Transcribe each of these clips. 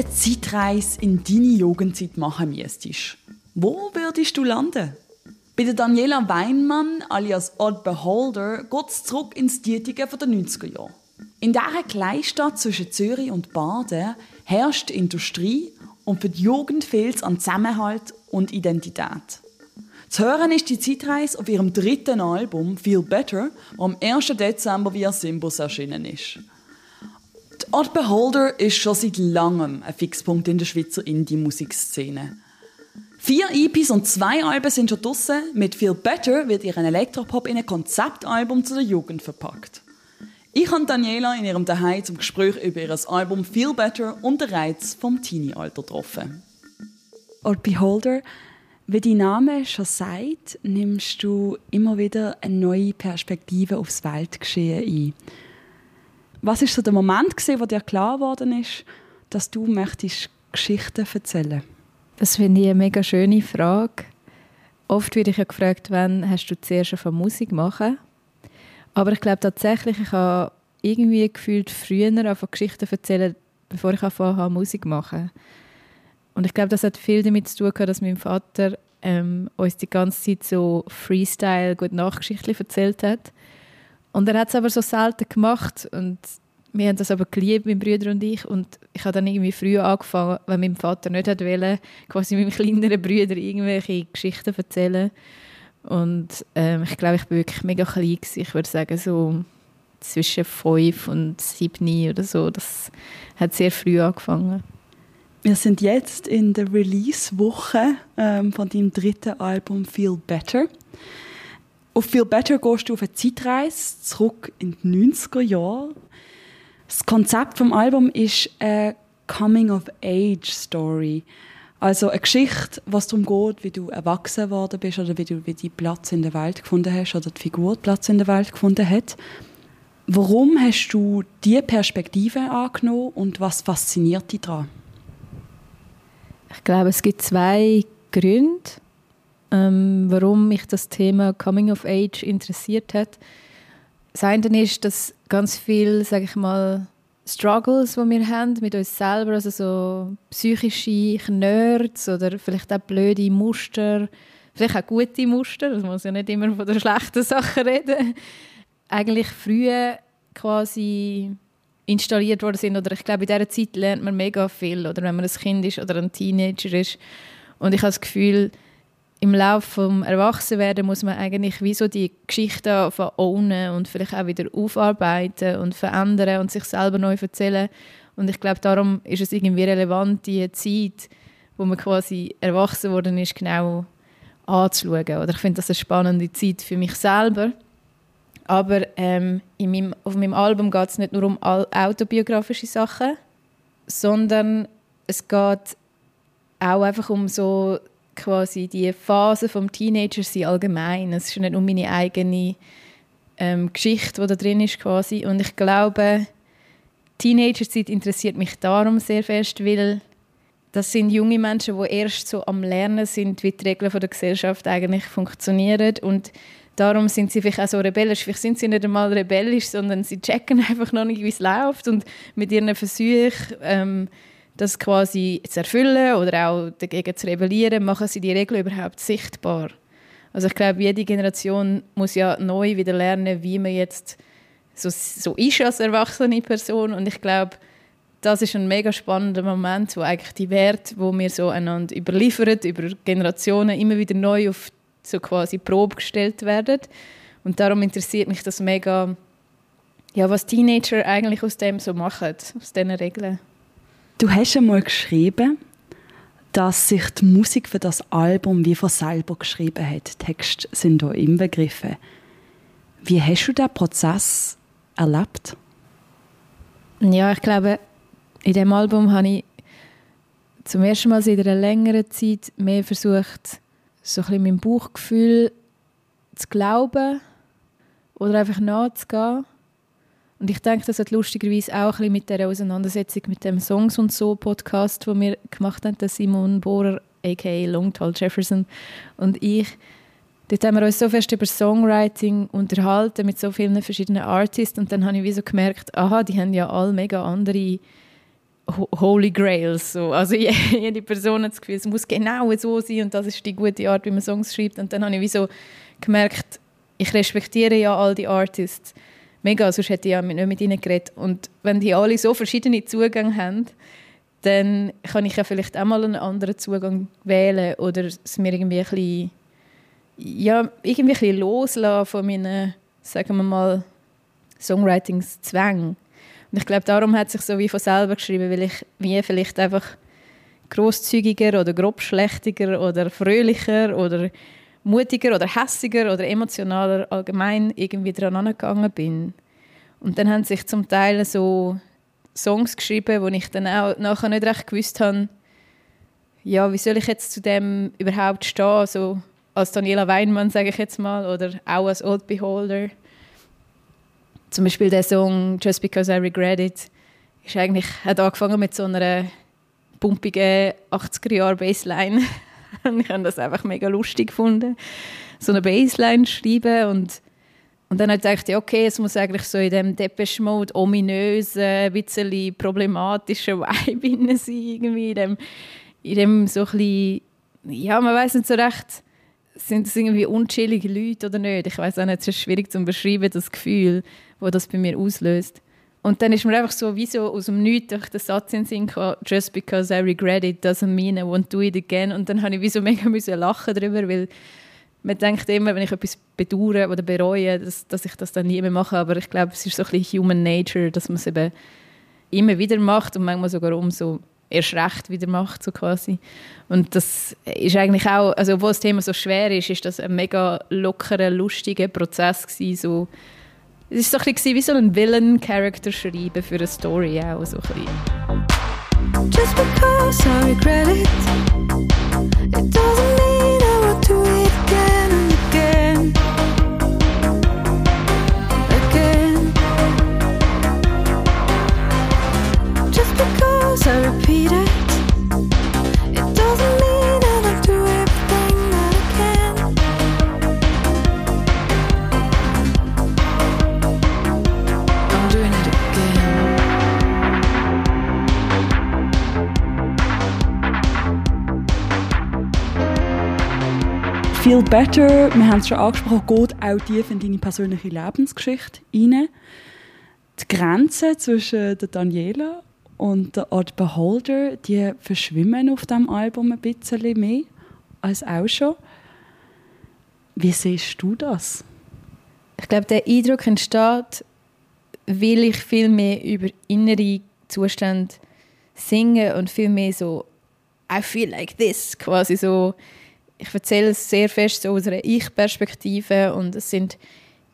Eine Zeitreise in deine Jugendzeit machen müsstest, wo würdest du landen? Bei der Daniela Weinmann alias Odd Beholder geht es zurück ins Dietigen der 90er Jahre. In dieser Kleinstadt zwischen Zürich und Baden herrscht Industrie und für die Jugend fehlt es an Zusammenhalt und Identität. Zu hören ist die Zeitreise auf ihrem dritten Album Feel Better, das am 1. Dezember via Simbus erschienen ist. Art Beholder ist schon seit langem ein Fixpunkt in der Schweizer Indie-Musikszene. Vier EPs und zwei Alben sind schon draussen. Mit Feel Better wird ihr Elektropop in ein Konzeptalbum zu der Jugend verpackt. Ich habe Daniela in ihrem Daheim zum Gespräch über ihr Album Feel Better und den Reiz vom Teenie-Alter getroffen. Art Beholder, wie dein Name schon sagt, nimmst du immer wieder eine neue Perspektive aufs Weltgeschehen ein. Was ist so der Moment gewesen, wo dir klar geworden ist, dass du möchtest Geschichten erzählen? Das finde ich eine mega schöne Frage. Oft werde ich ja gefragt, wann hast du zuerst von Musik machen? Aber ich glaube tatsächlich, ich habe irgendwie gefühlt früher von Geschichten erzählen, bevor ich angefangen Musik machen. Und ich glaube, das hat viel damit zu tun, dass mein Vater ähm, uns die ganze Zeit so Freestyle, gut Nachgeschichten erzählt hat. Und er hat es aber so selten gemacht und wir haben das aber geliebt, mein Bruder und ich. Und ich habe dann irgendwie früh angefangen, wenn mein Vater nicht wollte, quasi meinem kleineren Bruder irgendwelche Geschichten erzählen. Und ähm, ich glaube, ich war wirklich mega klein. Gewesen. Ich würde sagen, so zwischen fünf und sieben oder so. Das hat sehr früh angefangen. Wir sind jetzt in der Release-Woche ähm, von deinem dritten Album Feel Better. Auf Feel Better gehst du auf eine Zeitreise zurück in die 90er Jahre. Das Konzept vom Album ist eine Coming-of-Age-Story. Also eine Geschichte, was darum geht, wie du erwachsen geworden bist oder wie du wie die Platz in der Welt gefunden hast oder die Figur Platz in der Welt gefunden hat. Warum hast du diese Perspektive angenommen und was fasziniert dich daran? Ich glaube, es gibt zwei Gründe ähm, warum mich das Thema Coming of Age interessiert hat. Das eine ist, dass ganz viel, sage ich mal, Struggles, die wir haben mit uns selber, also so psychische Nerds oder vielleicht auch blöde Muster, vielleicht auch gute Muster, das muss ja nicht immer von der schlechten Sache reden, eigentlich früher quasi installiert worden sind. Oder ich glaube, in dieser Zeit lernt man mega viel, oder wenn man ein Kind ist oder ein Teenager ist. Und ich habe das Gefühl, im Laufe des Erwachsenwerden muss man eigentlich wie so die Geschichte ownen und vielleicht auch wieder aufarbeiten und verändern und sich selber neu erzählen. Und ich glaube, darum ist es irgendwie relevant, die Zeit, wo man quasi erwachsen worden ist, genau anzuschauen. Oder ich finde das eine spannende Zeit für mich selber. Aber ähm, in meinem, auf meinem Album geht es nicht nur um autobiografische Sachen, sondern es geht auch einfach um so quasi die Phase vom Teenager sein allgemein. Es ist nicht nur meine eigene ähm, Geschichte, die da drin ist quasi. Und ich glaube, Teenagerzeit interessiert mich darum sehr fest, weil das sind junge Menschen, die erst so am Lernen sind, wie die Regeln der Gesellschaft eigentlich funktionieren und darum sind sie vielleicht auch so rebellisch. Vielleicht sind sie nicht einmal rebellisch, sondern sie checken einfach noch nicht, wie es läuft und mit ihren Versuchen ähm, das quasi zu erfüllen oder auch dagegen zu rebellieren, machen sie die Regeln überhaupt sichtbar. Also ich glaube, jede Generation muss ja neu wieder lernen, wie man jetzt so, so ist als erwachsene Person und ich glaube, das ist ein mega spannender Moment, wo eigentlich die Werte, wo wir so einander überliefern, über Generationen immer wieder neu auf so quasi Probe gestellt werden. Und darum interessiert mich das mega, ja, was Teenager eigentlich aus dem so machen, aus diesen Regeln. Du hast einmal geschrieben, dass sich die Musik für das Album wie von selber geschrieben hat. Texte sind hier inbegriffen. Wie hast du diesen Prozess erlebt? Ja, ich glaube, in diesem Album habe ich zum ersten Mal seit einer längeren Zeit mehr versucht, so ein bisschen meinem Bauchgefühl zu glauben oder einfach nachzugehen. Und ich denke, das hat lustigerweise auch ein bisschen mit der Auseinandersetzung mit dem Songs und so Podcast, wo wir gemacht haben, der Simon Bohrer, aka Longtall Jefferson und ich. Dort haben wir uns so fest über Songwriting unterhalten mit so vielen verschiedenen Artists und dann habe ich wie so gemerkt, aha, die haben ja alle mega andere Holy Grails. So. Also jede Person hat das Gefühl, es muss genau so sein und das ist die gute Art, wie man Songs schreibt. Und dann habe ich wie so gemerkt, ich respektiere ja all die Artists mega, sonst hätte ich ja nicht mit ihnen geredet. Und wenn die alle so verschiedene Zugänge haben, dann kann ich ja vielleicht auch mal einen anderen Zugang wählen oder es mir irgendwie ein bisschen, ja, irgendwie ein bisschen loslassen von meinen, sagen wir mal, Songwritingszwängen. Und ich glaube, darum hat sich so wie von selber geschrieben, weil ich wie vielleicht einfach großzügiger oder grobschlächtiger oder fröhlicher oder mutiger oder hässiger oder emotionaler allgemein irgendwie dran angegangen bin. Und dann haben sich zum Teil so Songs geschrieben, wo ich dann auch nachher nicht recht gewusst habe, ja, wie soll ich jetzt zu dem überhaupt stehen, so als Daniela Weinmann, sage ich jetzt mal, oder auch als Old Beholder. Zum Beispiel der Song Just Because I Regret It ist eigentlich, hat angefangen mit so einer pumpigen 80er-Jahre-Bassline. ich habe das einfach mega lustig gefunden, so eine Bassline schreiben und und dann habe ich gedacht, okay, es muss eigentlich so in dem Depeche-Mode ominösen, ein bisschen problematischen Vibe sein, irgendwie in dem, in dem so ein bisschen, ja, man weiß nicht so recht, sind das irgendwie unchillige Leute oder nicht? Ich weiß auch nicht, es ist schwierig zu beschreiben, das Gefühl wo das bei mir auslöst. Und dann ist mir einfach so wie so aus dem Nichts durch den Satz in den Sinn gekommen, «Just because I regret it doesn't mean I won't do it again». Und dann habe ich wie so mega müssen lachen darüber, weil man denkt immer, wenn ich etwas bedauere oder bereue, dass, dass ich das dann nie mehr mache. Aber ich glaube, es ist so ein bisschen human nature, dass man es eben immer wieder macht und manchmal sogar umso erst recht wieder macht, so quasi. Und das ist eigentlich auch, also obwohl das Thema so schwer ist, ist das ein mega lockerer, lustiger Prozess gewesen, so es war so ein wie so ein Villain-Character schreiben für eine Story auch so ein. Just because I regret it Feel Better, wir haben es schon angesprochen, geht auch tief in deine persönliche Lebensgeschichte rein. Die Grenzen zwischen der Daniela und der Art Beholder, die verschwimmen auf dem Album ein bisschen mehr als auch schon. Wie siehst du das? Ich glaube, der Eindruck entsteht, weil ich viel mehr über innere Zustände singe und viel mehr so I feel like this, quasi so ich erzähle es sehr fest so aus einer Ich-Perspektive und es sind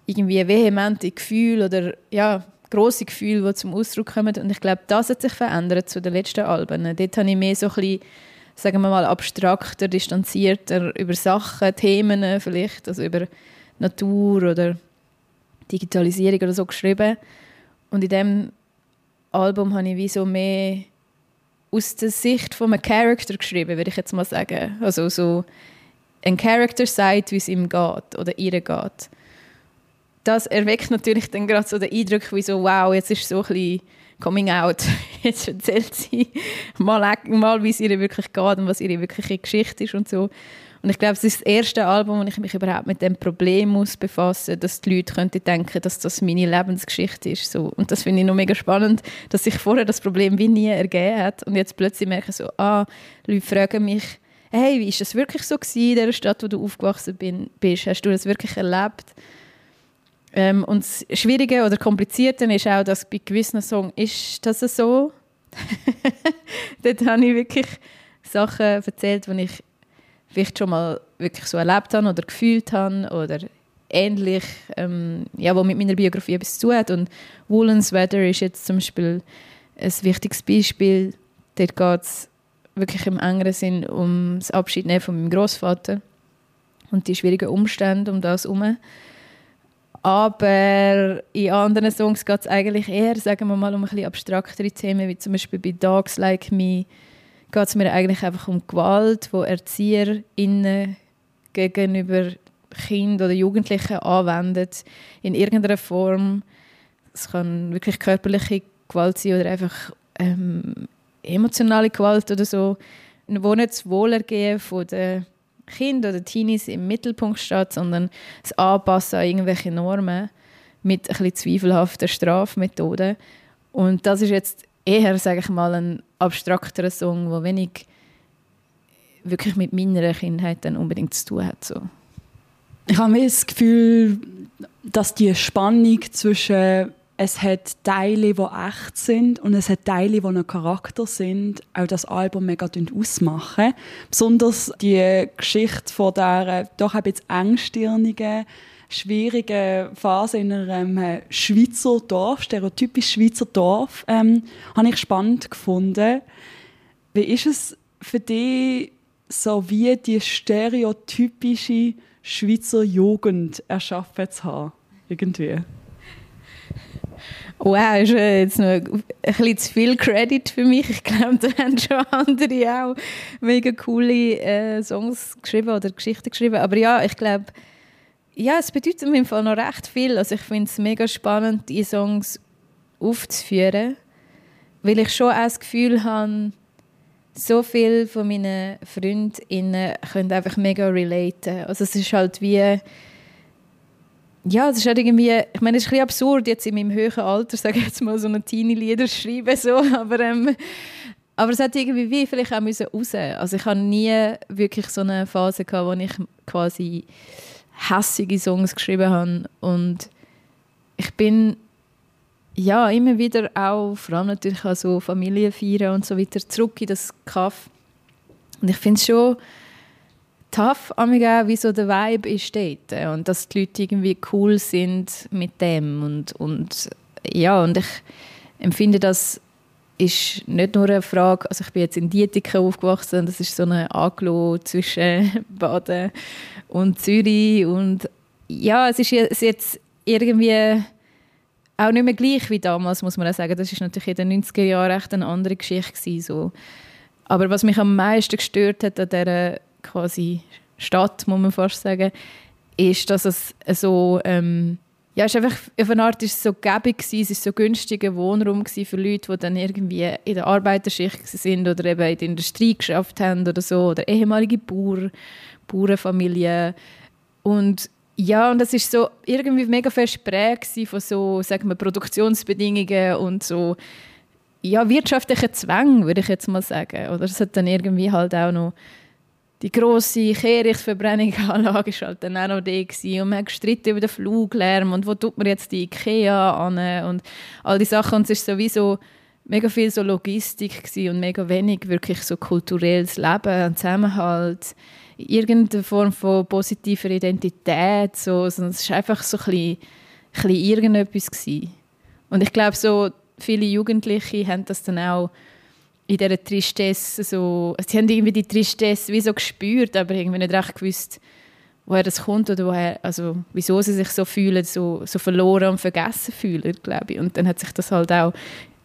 irgendwie vehemente Gefühle oder ja, grosse Gefühle, die zum Ausdruck kommen und ich glaube, das hat sich verändert zu den letzten Alben. Dort habe ich mehr so ein bisschen, sagen wir mal, abstrakter, distanzierter über Sachen, Themen vielleicht, also über Natur oder Digitalisierung oder so geschrieben und in dem Album habe ich wie so mehr aus der Sicht von einem Charakter geschrieben, würde ich jetzt mal sagen. Also so ein Charakter sagt, wie es ihm geht oder ihr geht. Das erweckt natürlich dann gerade so den Eindruck, wie so, wow, jetzt ist so ein bisschen Coming Out. Jetzt erzählt sie mal, mal wie es ihr wirklich geht und was ihre wirkliche Geschichte ist und so. Und ich glaube, es ist das erste Album, wo ich mich überhaupt mit dem Problem muss befassen, dass die Leute könnten denken, dass das meine Lebensgeschichte ist. So. Und das finde ich noch mega spannend, dass sich vorher das Problem wie nie ergeben hat und jetzt plötzlich merke ich so, ah, Leute fragen mich, hey, wie ist das wirklich so gewesen in der Stadt, wo du aufgewachsen bin, bist? Hast du das wirklich erlebt? Ähm, und das Schwierige oder Komplizierte ist auch, dass bei gewissen Songs ist das so. Dort habe ich wirklich Sachen erzählt, die ich vielleicht schon mal wirklich so erlebt habe oder gefühlt habe oder ähnlich, ähm, ja, wo mit meiner Biografie etwas zu hat. Und Woolens Weather ist jetzt zum Beispiel ein wichtiges Beispiel. Dort geht es wirklich im engeren Sinn um das Abschied von meinem Großvater und die schwierigen Umstände um das herum. Aber in anderen Songs geht es eigentlich eher, sagen wir mal, um ein bisschen abstraktere Themen, wie zum Beispiel bei Dogs Like Me geht es mir eigentlich einfach um Gewalt, die ErzieherInnen gegenüber Kindern oder Jugendlichen anwenden, in irgendeiner Form. Es kann wirklich körperliche Gewalt sein oder einfach ähm, emotionale Gewalt oder so, wo nicht das Wohlergehen der Kinder oder Teenies im Mittelpunkt steht, sondern das Anpassen an irgendwelche Normen mit ein bisschen zweifelhafter Strafmethoden. Und das ist jetzt eher, sage ich mal, ein abstrakterer Song, der wenig wirklich mit meiner Kindheit dann unbedingt zu tun hat. So. Ich habe das Gefühl, dass die Spannung zwischen es hat Teile, die echt sind und es hat Teile, die ein Charakter sind, auch das Album mega ausmachen. Besonders die Geschichte von der doch ein bisschen engstirnigen, schwierigen Phase in einem äh, Schweizer Dorf, stereotypisch Schweizer Dorf, ähm, habe ich spannend gefunden. Wie ist es für dich, so wie die stereotypische Schweizer Jugend erschaffen zu haben? Irgendwie? Wow, ist jetzt noch ein bisschen zu viel Credit für mich. Ich glaube, da haben schon andere auch mega coole äh, Songs geschrieben oder Geschichten geschrieben. Aber ja, ich glaube, ja, es bedeutet mir im Fall noch recht viel. Also ich finde es mega spannend, die Songs aufzuführen, weil ich schon auch das Gefühl habe, so viele von meinen Freundinnen können einfach mega relaten. Also es ist halt wie ja, es ist halt irgendwie, ich meine, es ist ein bisschen absurd, jetzt in meinem höheren Alter, sage ich jetzt mal, so eine Teenie-Lieder schreiben, so, aber, ähm, aber es hat irgendwie wie vielleicht auch müssen raus. Also ich habe nie wirklich so eine Phase gehabt, wo ich quasi hässige Songs geschrieben habe. Und ich bin ja immer wieder auch, vor allem natürlich an so Familienfeiern und so weiter, zurück in das Kaff. Und ich finde es schon tough, wie so der Vibe ist dort. Und dass die Leute irgendwie cool sind mit dem. Und, und ja, und ich empfinde, das ist nicht nur eine Frage, also ich bin jetzt in Dietiken aufgewachsen, das ist so eine Aglo zwischen Baden und Zürich und ja, es ist jetzt irgendwie auch nicht mehr gleich wie damals, muss man auch sagen. Das ist natürlich in den 90er Jahren echt eine andere Geschichte gewesen, so. Aber was mich am meisten gestört hat an dieser quasi Stadt, muss man fast sagen, ist, dass es so ähm, ja, es ist einfach, auf eine Art ist es so gäbig gewesen, es ist so günstiger Wohnraum für Leute, die dann irgendwie in der Arbeiterschicht sind oder eben in der Industrie geschafft haben oder so, oder ehemalige Bauer, Bauernfamilien. Und ja, und das ist so irgendwie mega fest prägt von so, sagen wir, Produktionsbedingungen und so, ja, wirtschaftlichen Zwängen, würde ich jetzt mal sagen. Oder es hat dann irgendwie halt auch noch die grosse Kehrichtverbrennungsanlage war halt dann auch noch da gewesen. und man hat gestritten über den Fluglärm und wo tut man jetzt die Ikea an und all die Sachen und es war sowieso mega viel so Logistik und mega wenig wirklich so kulturelles Leben und Zusammenhalt irgendeine Form von positiver Identität so, es war einfach so ein bisschen, ein bisschen irgendetwas gewesen. und ich glaube so viele Jugendliche haben das dann auch in dieser Tristesse so, sie haben irgendwie die Tristesse wie so gespürt, aber irgendwie nicht recht gewusst, woher das kommt oder woher, also wieso sie sich so fühlen, so, so verloren und vergessen fühlen, glaube ich. Und dann hat sich das halt auch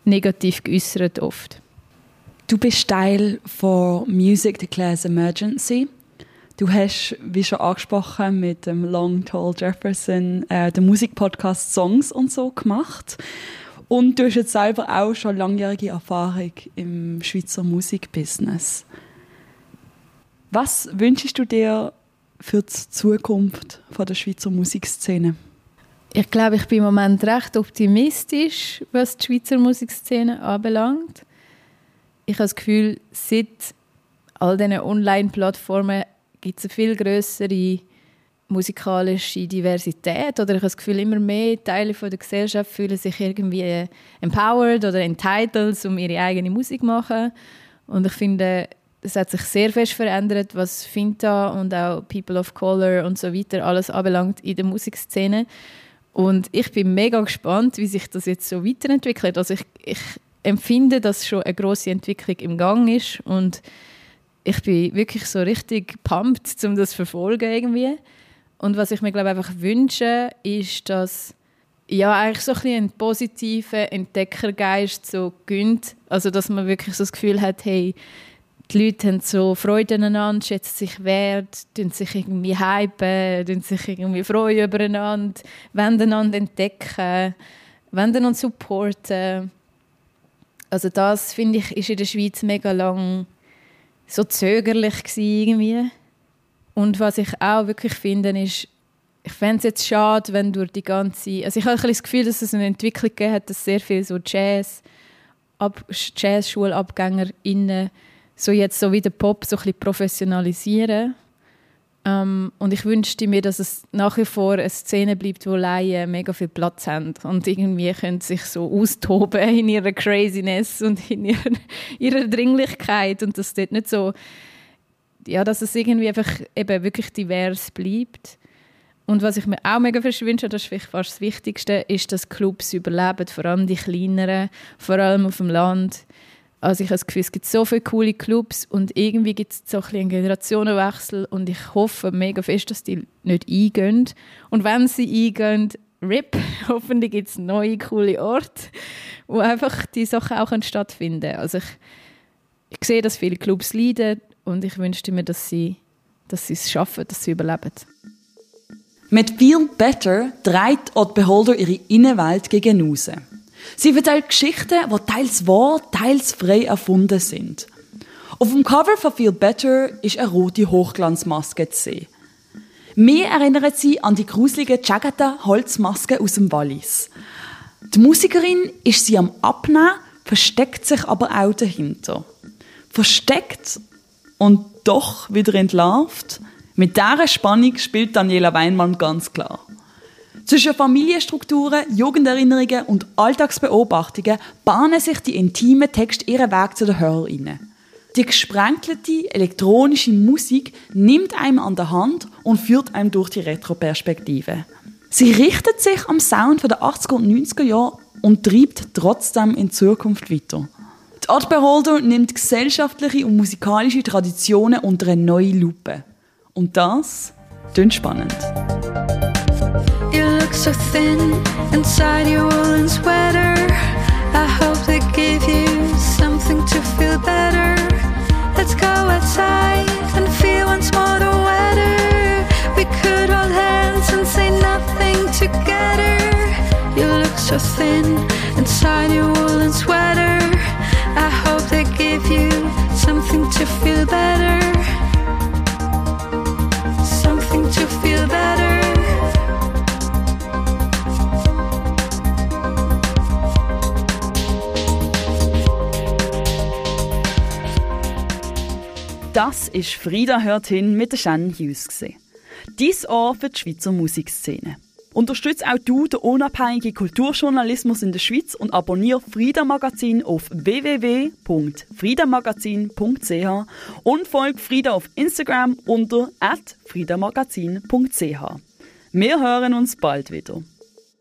negativ geäußert oft. Du bist Teil von Music Declares Emergency. Du hast, wie schon angesprochen, mit dem Long Tall Jefferson äh, den Musikpodcast Songs und so gemacht. Und du hast jetzt selber auch schon langjährige Erfahrung im Schweizer Musikbusiness. Was wünschst du dir für die Zukunft der Schweizer Musikszene? Ich glaube, ich bin im Moment recht optimistisch, was die Schweizer Musikszene anbelangt. Ich habe das Gefühl, seit all diesen Online-Plattformen gibt es eine viel größere musikalische Diversität oder ich habe das Gefühl, immer mehr Teile von der Gesellschaft fühlen sich irgendwie empowered oder entitled, um ihre eigene Musik zu machen. Und ich finde, es hat sich sehr fest verändert, was Finta und auch People of Color und so weiter alles anbelangt in der Musikszene. Und ich bin mega gespannt, wie sich das jetzt so weiterentwickelt. Also ich, ich empfinde, dass schon eine große Entwicklung im Gang ist und ich bin wirklich so richtig pumped, um das zu verfolgen irgendwie. Und was ich mir glaube einfach wünsche, ist, dass ja eigentlich so ein bisschen einen positiven Entdeckergeist so gönnt. Also dass man wirklich so das Gefühl hat, hey, die Leute haben so Freude aneinander, schätzen sich wert, tun sich irgendwie hypen, tun sich irgendwie freuen übereinander, wollen einander entdecken, wollen einander supporten. Also das, finde ich, ist in der Schweiz mega lang so zögerlich gewesen, irgendwie. Und was ich auch wirklich finde, ist, ich fände es jetzt schade, wenn durch die ganze... Also ich habe ein das Gefühl, dass es eine Entwicklung gegeben hat, dass sehr viele so Jazz, Ab, Jazz-SchulabgängerInnen so jetzt so wie der Pop so ein professionalisieren. Um, und ich wünschte mir, dass es nach wie vor eine Szene bleibt, wo Laien mega viel Platz haben und irgendwie können sich so austoben in ihrer Craziness und in ihrer, ihrer Dringlichkeit und dass dort nicht so ja, dass es irgendwie einfach eben wirklich divers bleibt. Und was ich mir auch mega wünsche, das ist vielleicht fast das Wichtigste, ist, dass Clubs überleben, vor allem die kleineren, vor allem auf dem Land. Also ich habe das Gefühl, es gibt so viele coole Clubs und irgendwie gibt es so ein einen Generationenwechsel und ich hoffe mega fest, dass die nicht eingehen. Und wenn sie eingehen, RIP, hoffentlich gibt es neue coole Orte, wo einfach die Sachen auch stattfinden können. Also ich, ich sehe, dass viele Clubs leiden und ich wünschte mir, dass sie, dass sie es schaffen, dass sie überleben. Mit Feel Better dreht Odd Beholder ihre Innenwelt gegen raus. Sie erzählt Geschichten, die teils wahr, teils frei erfunden sind. Auf dem Cover von Feel Better ist eine rote Hochglanzmaske zu sehen. Mehr erinnert sie an die gruselige Jagata Holzmaske aus dem Wallis. Die Musikerin ist sie am Abnehmen, versteckt sich aber auch dahinter. Versteckt und doch wieder entlarvt. Mit dieser Spannung spielt Daniela Weinmann ganz klar. Zwischen Familienstrukturen, Jugenderinnerungen und Alltagsbeobachtungen bahnen sich die intimen Texte ihren Weg zu den HörerInnen. Die gesprenkelte elektronische Musik nimmt einem an der Hand und führt einem durch die Retroperspektive. Sie richtet sich am Sound der 80er und 90er Jahre und treibt trotzdem in Zukunft weiter. Die Art Beholder nimmt gesellschaftliche und musikalische Traditionen unter eine neue Lupe. Und das klingt spannend. You look so thin inside your woolen sweater. I hope they give you something to feel better. Let's go outside and feel once more the weather. We could hold hands and say nothing together. You look so thin inside your woolen sweater. I hope they give you something to feel. Das ist Frieda hört hin mit der Shannon Hughes. Dies Ohr für die Schweizer Musikszene. Unterstütze auch du den unabhängigen Kulturjournalismus in der Schweiz und abonniere Frieda Magazin auf www.friedamagazin.ch und folge Frieda auf Instagram unter @friedamagazin.ch. Wir hören uns bald wieder.